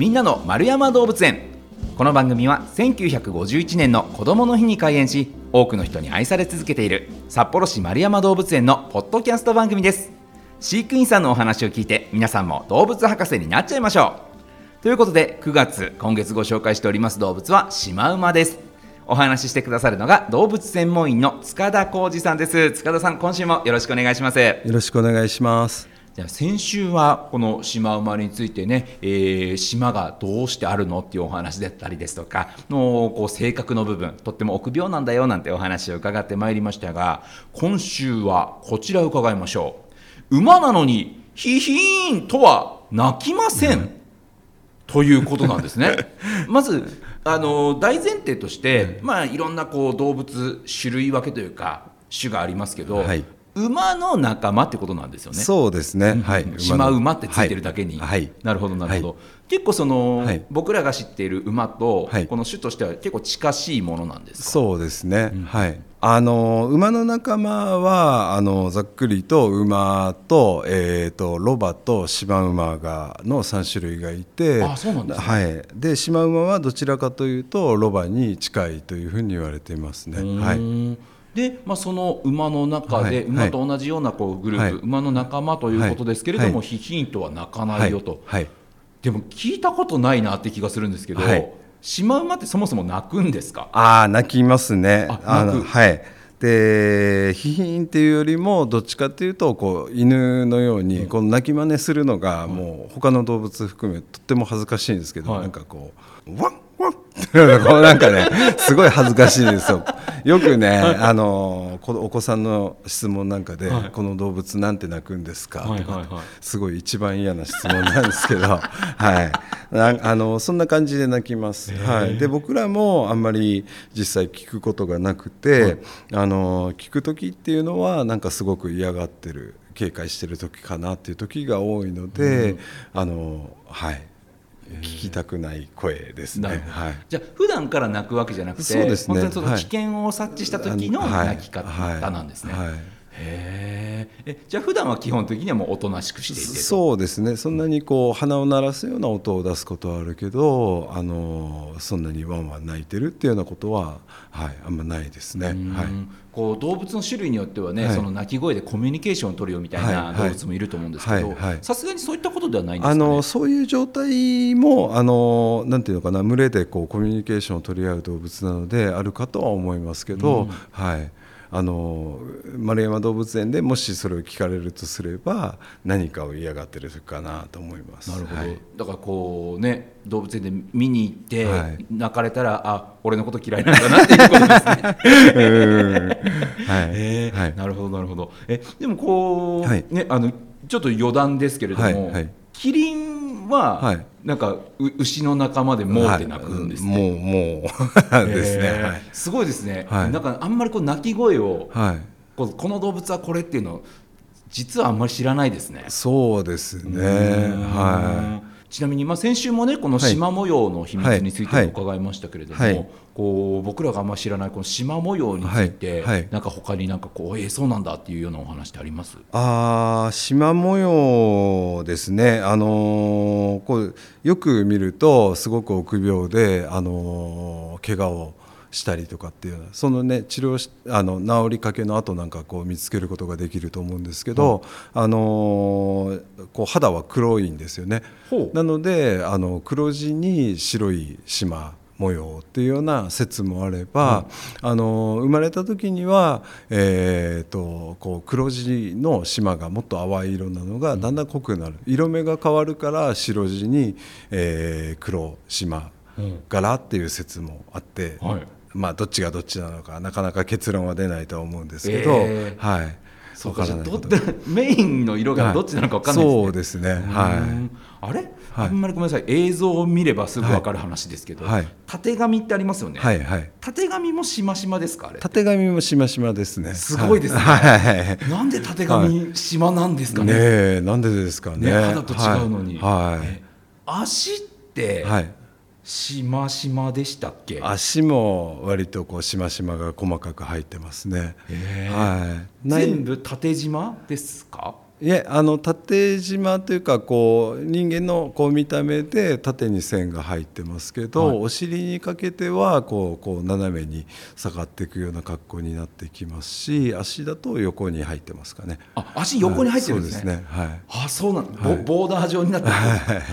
みんなの丸山動物園。この番組は1951年の子どもの日に開園し多くの人に愛され続けている札幌市丸山動物園のポッドキャスト番組です。飼育員さんのお話を聞いて皆さんも動物博士になっちゃいましょう。ということで9月今月ご紹介しております動物はシマウマです。お話ししてくださるのが動物専門員の塚田浩二さんです。塚田さん今週もよろしくお願いします。よろしくお願いします。じゃあ先週はこのシマウマについてね、えー、島がどうしてあるのっていうお話だったりですとかのこう性格の部分とっても臆病なんだよなんてお話を伺ってまいりましたが今週はこちらを伺いましょう。馬なのにヒヒーンとは鳴きません、うん、ということなんですね。まずあの大前提として、まあいろんなこう動物種類分けというか種がありますけど、はい、馬の仲間ってことなんですよね。そうですね。はい。シマ馬ってついてるだけに。はい。なるほどなるほど。はい、結構その、はい、僕らが知っている馬と、はい、この種としては結構近しいものなんですそうですね。うん、はい。あの馬の仲間はあのざっくりと馬と,、えーと、ロバとシマウマがの3種類がいてあそうなんです、ね、はい、でシマウマはどちらかというとロバに近いというふうに言われていますね。はいで、まあ、その馬の中で、馬と同じようなこうグループ、馬の仲間ということですけれども、ヒヒンとは鳴かないよと、でも聞いたことないなって気がするんですけど、シマウマってそもそも鳴くんですか？あ鳴きますね。あのはい。でヒヒンっていうよりもどっちかっていうとこう犬のようにこの鳴き真似するのがもう他の動物含めとっても恥ずかしいんですけど、なんかこうワンなんかねすごい恥ずかしいですよ。よくね、あのお子さんの質問なんかで、はい、この動物なんて鳴くんですか?」とか、すごい一番嫌な質問なんですけど、はい、あのそんな感じで鳴きます、はい、で僕らもあんまり実際聞くことがなくて、はい、あの聞く時っていうのはなんかすごく嫌がってる警戒してる時かなっていう時が多いので、うん、あのはい聞きたくない声ですね。はい、じゃあ普段から泣くわけじゃなくて、そうですね、本当にその危険を察知した時の泣き方なんですね。はい。はい、へえじゃあ普段は基本的にはもうおとなしくしていてそうですね。そんなにこう鼻を鳴らすような音を出すことはあるけどあのそんなにワンワン泣いてるっていうようなことは、はい、あんまないですね。はい。こう動物の種類によってはね、はい、その鳴き声でコミュニケーションを取るよみたいな動物もいると思うんですけどさすがにそういったことではないんですか、ね、あのそういう状態もあのなんていうのかな群れでこうコミュニケーションを取り合う動物なのであるかとは思いますけど、うん、はいあの丸山動物園でもしそれを聞かれるとすれば何かを嫌がってるかなと思います。なるほど、はい、だからこうね動物園で見に行って、はい、泣かれたらあ俺のこと嫌いなんだなっていうことですね。はい、えー、はい、なるほどなるほど。えでもこう、はい、ねあのちょっと余談ですけれども、はい、キリンは、はい、なんか牛の仲間でもうって鳴くんですね、はい、もうもう。ですね、はい、すごいですね、はい、なんかあんまりこう鳴き声を、はい、ここの動物はこれっていうの実はあんまり知らないですね。そうですね。はいちなみに、まあ、先週もねこの縞模様の秘密について伺いましたけれども、はい。はい、こう僕らがあんまり知らないこの縞模様について、はい、なんか他になんかこうえー、そうなんだっていうようなお話ってあります？あ縞模様ですね、あのー、こうよく見るとすごく臆病で、あのー、怪我をしたりとかっていうそのね治療しあの治りかけの後なんかこう見つけることができると思うんですけど、あのこう肌は黒いんですよね。なのであの黒地に白い島模様っていうような説もあれば、うん、あの生まれた時には、えーと、こう黒地の島がもっと淡い色なのがだんだん濃くなる、色目が変わるから白地に、えー、黒島柄っていう説もあって。はいまあ、どっちがどっちなのかなかなか結論は出ないとは思うんですけど、えー、はい、そうか メインの色がどっちなのか分かんないですね、そうですね、はい、あれ、はい、あんまりごめんなさい。映像を見ればすぐ分かる話ですけど、はい、縦紙ってありますよね、はいはい、縦紙もしましまですかあれ縦紙もしましまですね。すごいですね、はい、なんで縦紙しまなんですかね？ねなんでですかね。肌と違うのに、はい。足って、はいしましまでしたっけ？足も割とこうしましまが細かく入ってますね、はい、全部縦縞ですか？いえあの縦縞というかこう人間のこう見た目で縦に線が入ってますけど、はい。お尻にかけてはこうこう斜めに下がっていくような格好になってきますし足だと横に入ってますかね。あ足横に入ってるんですね。はいそうですね。はい。あそうなん、ボはいボーダー状になってる。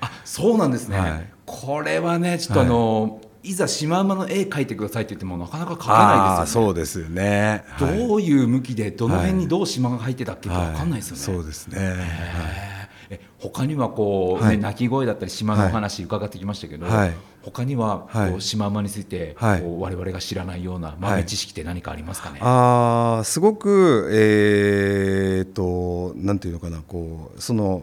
あそうなんですね、はいこれはねちょっとあの、い、ざシマウマの絵描いてくださいって言ってもなかなか描けないですよね。そうですよね。はい。どういう向きでどの辺にどう島が入ってたっけって分かんないですよね。そうですね。え他にはこう、はい。ね、鳴き声だったり島のお話伺ってきましたけど、はい。他にはこう、はい。シマウマについて、はい。こう我々が知らないような豆知識って何かありますかね、あーすごくえーっとなんていうのかなこうその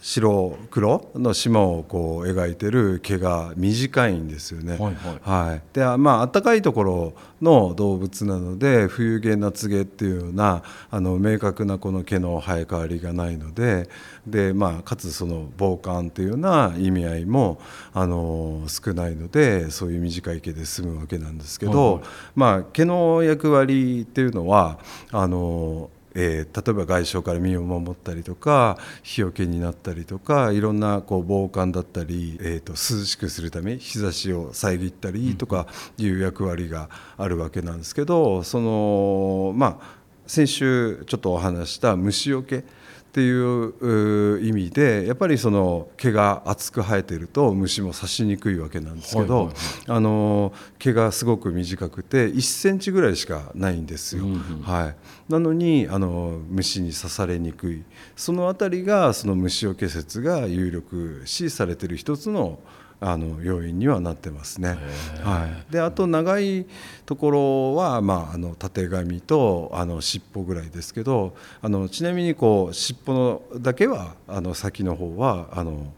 白黒の島をこう描いてる毛が短いんですよね。はいはい。でまあ暖かいところの動物なので冬毛夏毛っていうようなあの明確なこの毛の生え変わりがないのでで、まあ、かつその防寒っていうような意味合いもあの少ないのでそういう短い毛で済むわけなんですけど、はいはい。まあ、毛の役割っていうのはあの、えー例えば外傷から身を守ったりとか日よけになったりとかいろんなこう防寒だったり、えー、と涼しくするため日差しを遮ったりとかいう役割があるわけなんですけどそのまあ先週ちょっとお話した虫よけっていうう意味でやっぱりその毛が厚く生えていると虫も刺しにくいわけなんですけど、はいはいあの毛がすごく短くて1センチぐらいしかないんですよ。うんうん。はい、なのにあの虫に刺されにくい。そのあたりがその虫除け説が有力視されている一つのあの要因にはなってますね。はい、であと長いところは、まあ、あの縦髪とあの尻尾ぐらいですけどあのちなみにこう尻尾のだけはあの先の方はあの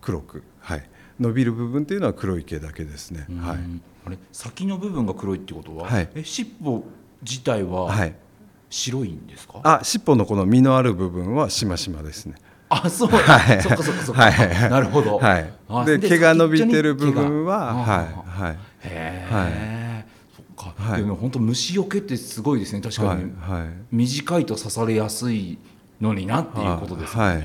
黒く、はい、伸びる部分っていうのは黒い毛だけですね。はい。うんあれ？先の部分が黒いってことは、はい。え尻尾自体ははい。白いんですか、あ尻尾のこの実のある部分はしましまですね。あそう、はい。そっかそっかそっか、はい。なるほど、はい。あ、で毛が伸びてる部分は、はいあはい。へはえ、そっか、はい。でも本当虫よけってすごいですね。確かに、はいはい。短いと刺されやすいのになっていうことですよね、はい。へ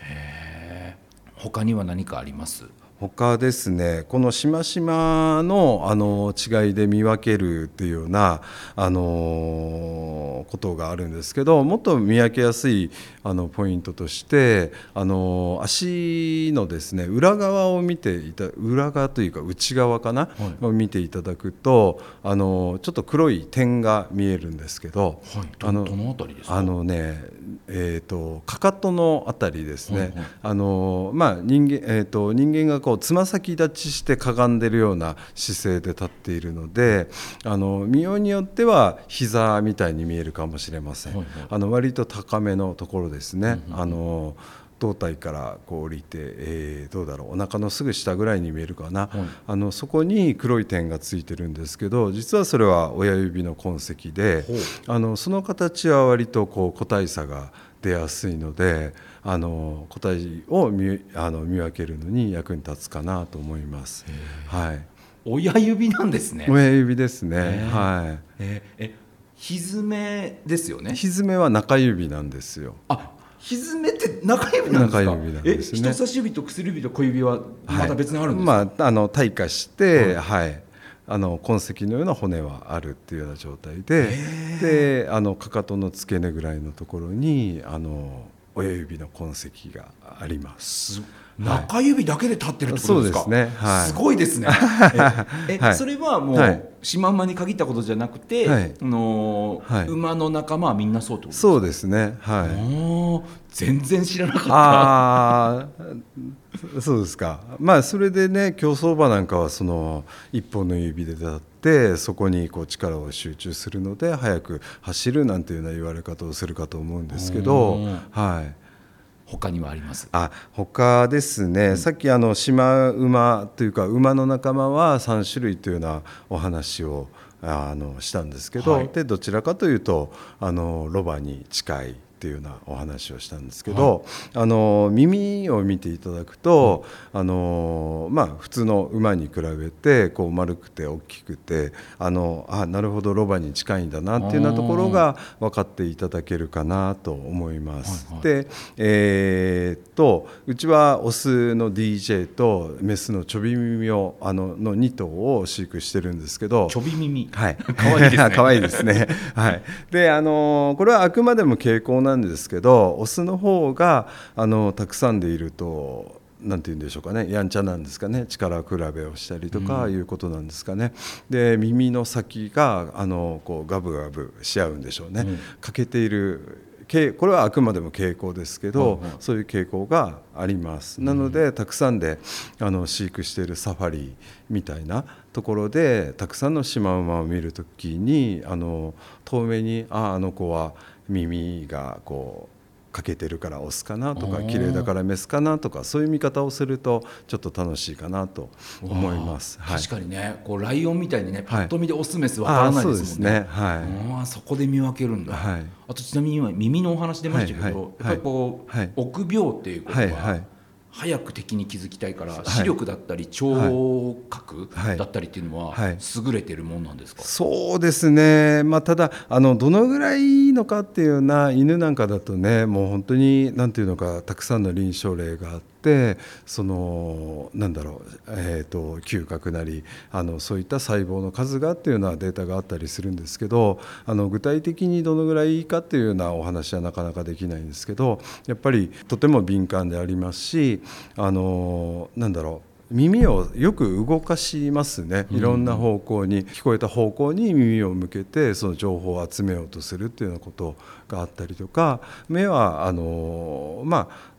え他には何かあります？他ですねこのしましまのあの違いで見分けるっていうようなあのことがあるんですけどもっと見分けやすいあのポイントとしてあの足のですね裏側を見ていた裏側というか内側かな、はい。を見ていただくとあのちょっと黒い点が見えるんですけど、はい。どあのどのあたりですか？あのね、えー、とかかとのあたりですね、あのまあ、人間えー、と人間がこうつま先立ちしてかがんでるような姿勢で立っているのであの見ようによっては膝みたいに見えるかもしれません、あの割と高めのところですね。うんうん。あの胴体からこう降りて、えーどうだろうお腹のすぐ下ぐらいに見えるかな、はい。あのそこに黒い点がついてるんですけど実はそれは親指の痕跡であのその形は割とこう個体差が出やすいのであの個体を見あの見分けるのに役に立つかなと思います。はい、親指なんですね。親指ですね。はえ。えひずめですよい。ね。ひずめは中指なんですよ。あひずめって中指なんですか？中指なんですね。え人差し指と薬指と小指はまた別にあるんですか、まああの退化して、はい。あの痕跡のような骨はあるっていうような状態で、であのかかとの付け根ぐらいのところにあの親指の痕跡があります。す中指だけで立ってるってことですか、すね。はい。すごいですね。ええはい。それはもう、はい。シマウマに限ったことじゃなくて、はい。あの馬の仲間はみんなそうってことですか？そうですね。はい。全然知らなかった。ああ、そうですか。まあそれでね競走馬なんかはその一本の指で立ってそこにこう力を集中するので速く走るなんていうような言われ方をするかと思うんですけどうん、はい。他にはあります？あ他ですね、さっきあのシマ馬というか馬の仲間は3種類というようなお話をあのしたんですけど、はい。でどちらかというとあのロバに近いっていうようなお話をしたんですけど、あの耳を見ていただくと、あのまあ、普通の馬に比べてこう丸くて大きくてあのあなるほどロバに近いんだなっていうようなところが分かっていただけるかなと思います。で、えーっとうちはオスの DJ とメスのちょび耳をあのの2頭を飼育してるんですけどちょび耳はい、可愛いですね 可愛いですね。はい。で、あのこれはあくまでも傾向なんですけど、オスの方があのたくさんでいると。なんて言うんでしょうかねやんちゃなんですかね力比べをしたりとかいうことなんですかね、で耳の先があのこうガブガブし合うんでしょうね、欠けているけこれはあくまでも傾向ですけど、そういう傾向があります、なのでたくさんであの飼育しているサファリみたいなところでたくさんのシマウマを見るときにあの遠目にああの子は耳がこう欠けてるからオスかなとか綺麗だからメスかなとかそういう見方をするとちょっと楽しいかなと思います。はい。確かにねこうライオンみたいにねパはい。ッと見でオスメスわからないですもんね。はい。あーそこで見分けるんだ、はい。あとちなみに今耳のお話出ましたけど、はいはい。やっぱりこう、はい。臆病っていうことは、はいはい早く敵に気づきたいから、い。視力だったり聴覚はい。だったりっていうのははい。優れてるもんなんですか、そうですね、まあ、ただあの、どのぐらいいいのかっていうような犬なんかだとね、もう本当になんていうのか、たくさんの臨床例があって、そのなんだろう、えー、と嗅覚なりあの、そういった細胞の数がっていうようなデータがあったりするんですけど、あの具体的にどのぐらいいいかっていうようなお話はなかなかできないんですけど、やっぱりとても敏感でありますし、あのなんだろう。耳をよく動かしますねいろんな方向に、聞こえた方向に耳を向けてその情報を集めようとするっていうようなことがあったりとか目はあのまあ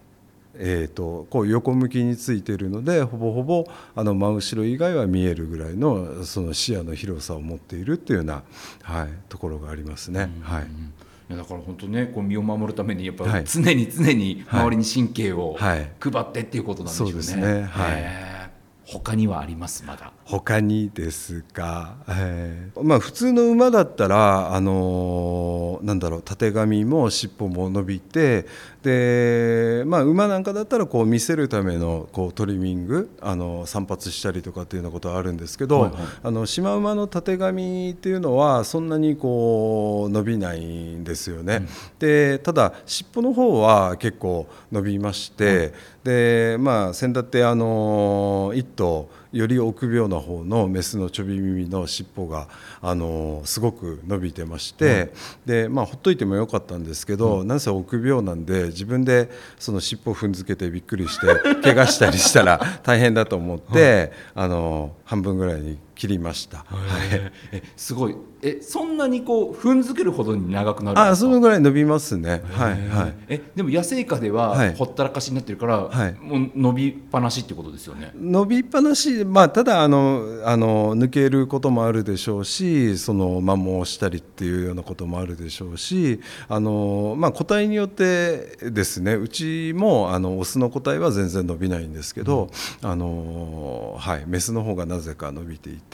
えー、とこう横向きについているのでほぼほぼあの真後ろ以外は見えるぐらいのその視野の広さを持っているっていうような、はい、ところがありますね。はい。いやだから本当ねこう身を守るためにやっぱはい。常に常に周りに神経をはい。配ってっていうことなんでしょうね。そうですね。はい。他にはありますまだ。他にですか、えーまあ、普通の馬だったら、あのーなんだろうたてがみも尻尾も伸びてで、まあ、馬なんかだったらこう見せるためのこうトリミングあの散髪したりとかっていうようなことはあるんですけど、はいはい。あのシマウマのたてがみっていうのはそんなにこう伸びないんですよね。でただ尻尾の方は結構伸びまして、でまあ先だってあの一頭より臆病な方のメスのちょび耳の尻尾があのすごく伸びてまして、でまあほっといてもよかったんですけど、なんせ臆病なんで自分でその尻尾踏んづけてびっくりして怪我したりしたら大変だと思って、あの半分ぐらいに切りました。はいえすごいえそんなにこう踏んづけるほどに長くなるあそのぐらい伸びますね。はいはい。えでも野生下でははいほったらかしになってるから、はいもう伸びっぱなしってことですよね？伸びっぱなし、まあ、ただあのあの抜けることもあるでしょうしその摩耗したりっていうようなこともあるでしょうしあの、まあ、個体によってですねうちもあのオスの個体は全然伸びないんですけど、あのはい、メスの方がなぜか伸びていて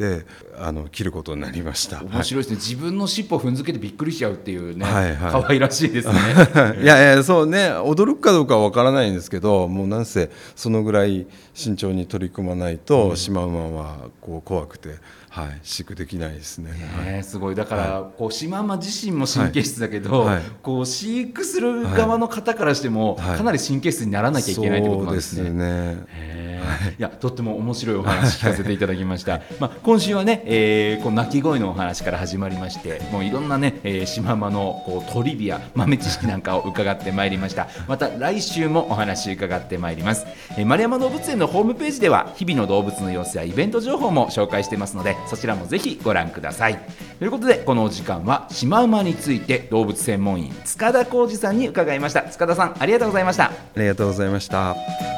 あの切ることになりました。面白いですね、自分の尻尾踏んづけてびっくりしちゃうっていうね、はいはい。可愛らしいですね。は いいやいやそうね。驚くかどうかは分からないんですけどもうなんせそのぐらい慎重に取り組まないと、シマウマはこう怖くて、はい、飼育できないですね。ねすごい。だから、こうシマウマ自身も神経質だけど、はい。はい。こう飼育する側の方からしても、はい。かなり神経質にならなきゃいけないってことなんですね。そうですねい。やとっても面白いお話聞かせていただきました、まあ、今週はね、えーこう鳴き声のお話から始まりましてもういろんなね、えー、シマウマのこうトリビア豆知識なんかを伺ってまいりました。また来週もお話伺ってまいります、えー丸山動物園のホームページでは日々の動物の様子やイベント情報も紹介してますのでそちらもぜひご覧ください。ということでこのお時間はシマウマについて動物専門員塚田浩二さんに伺いました。塚田さんありがとうございました。ありがとうございました。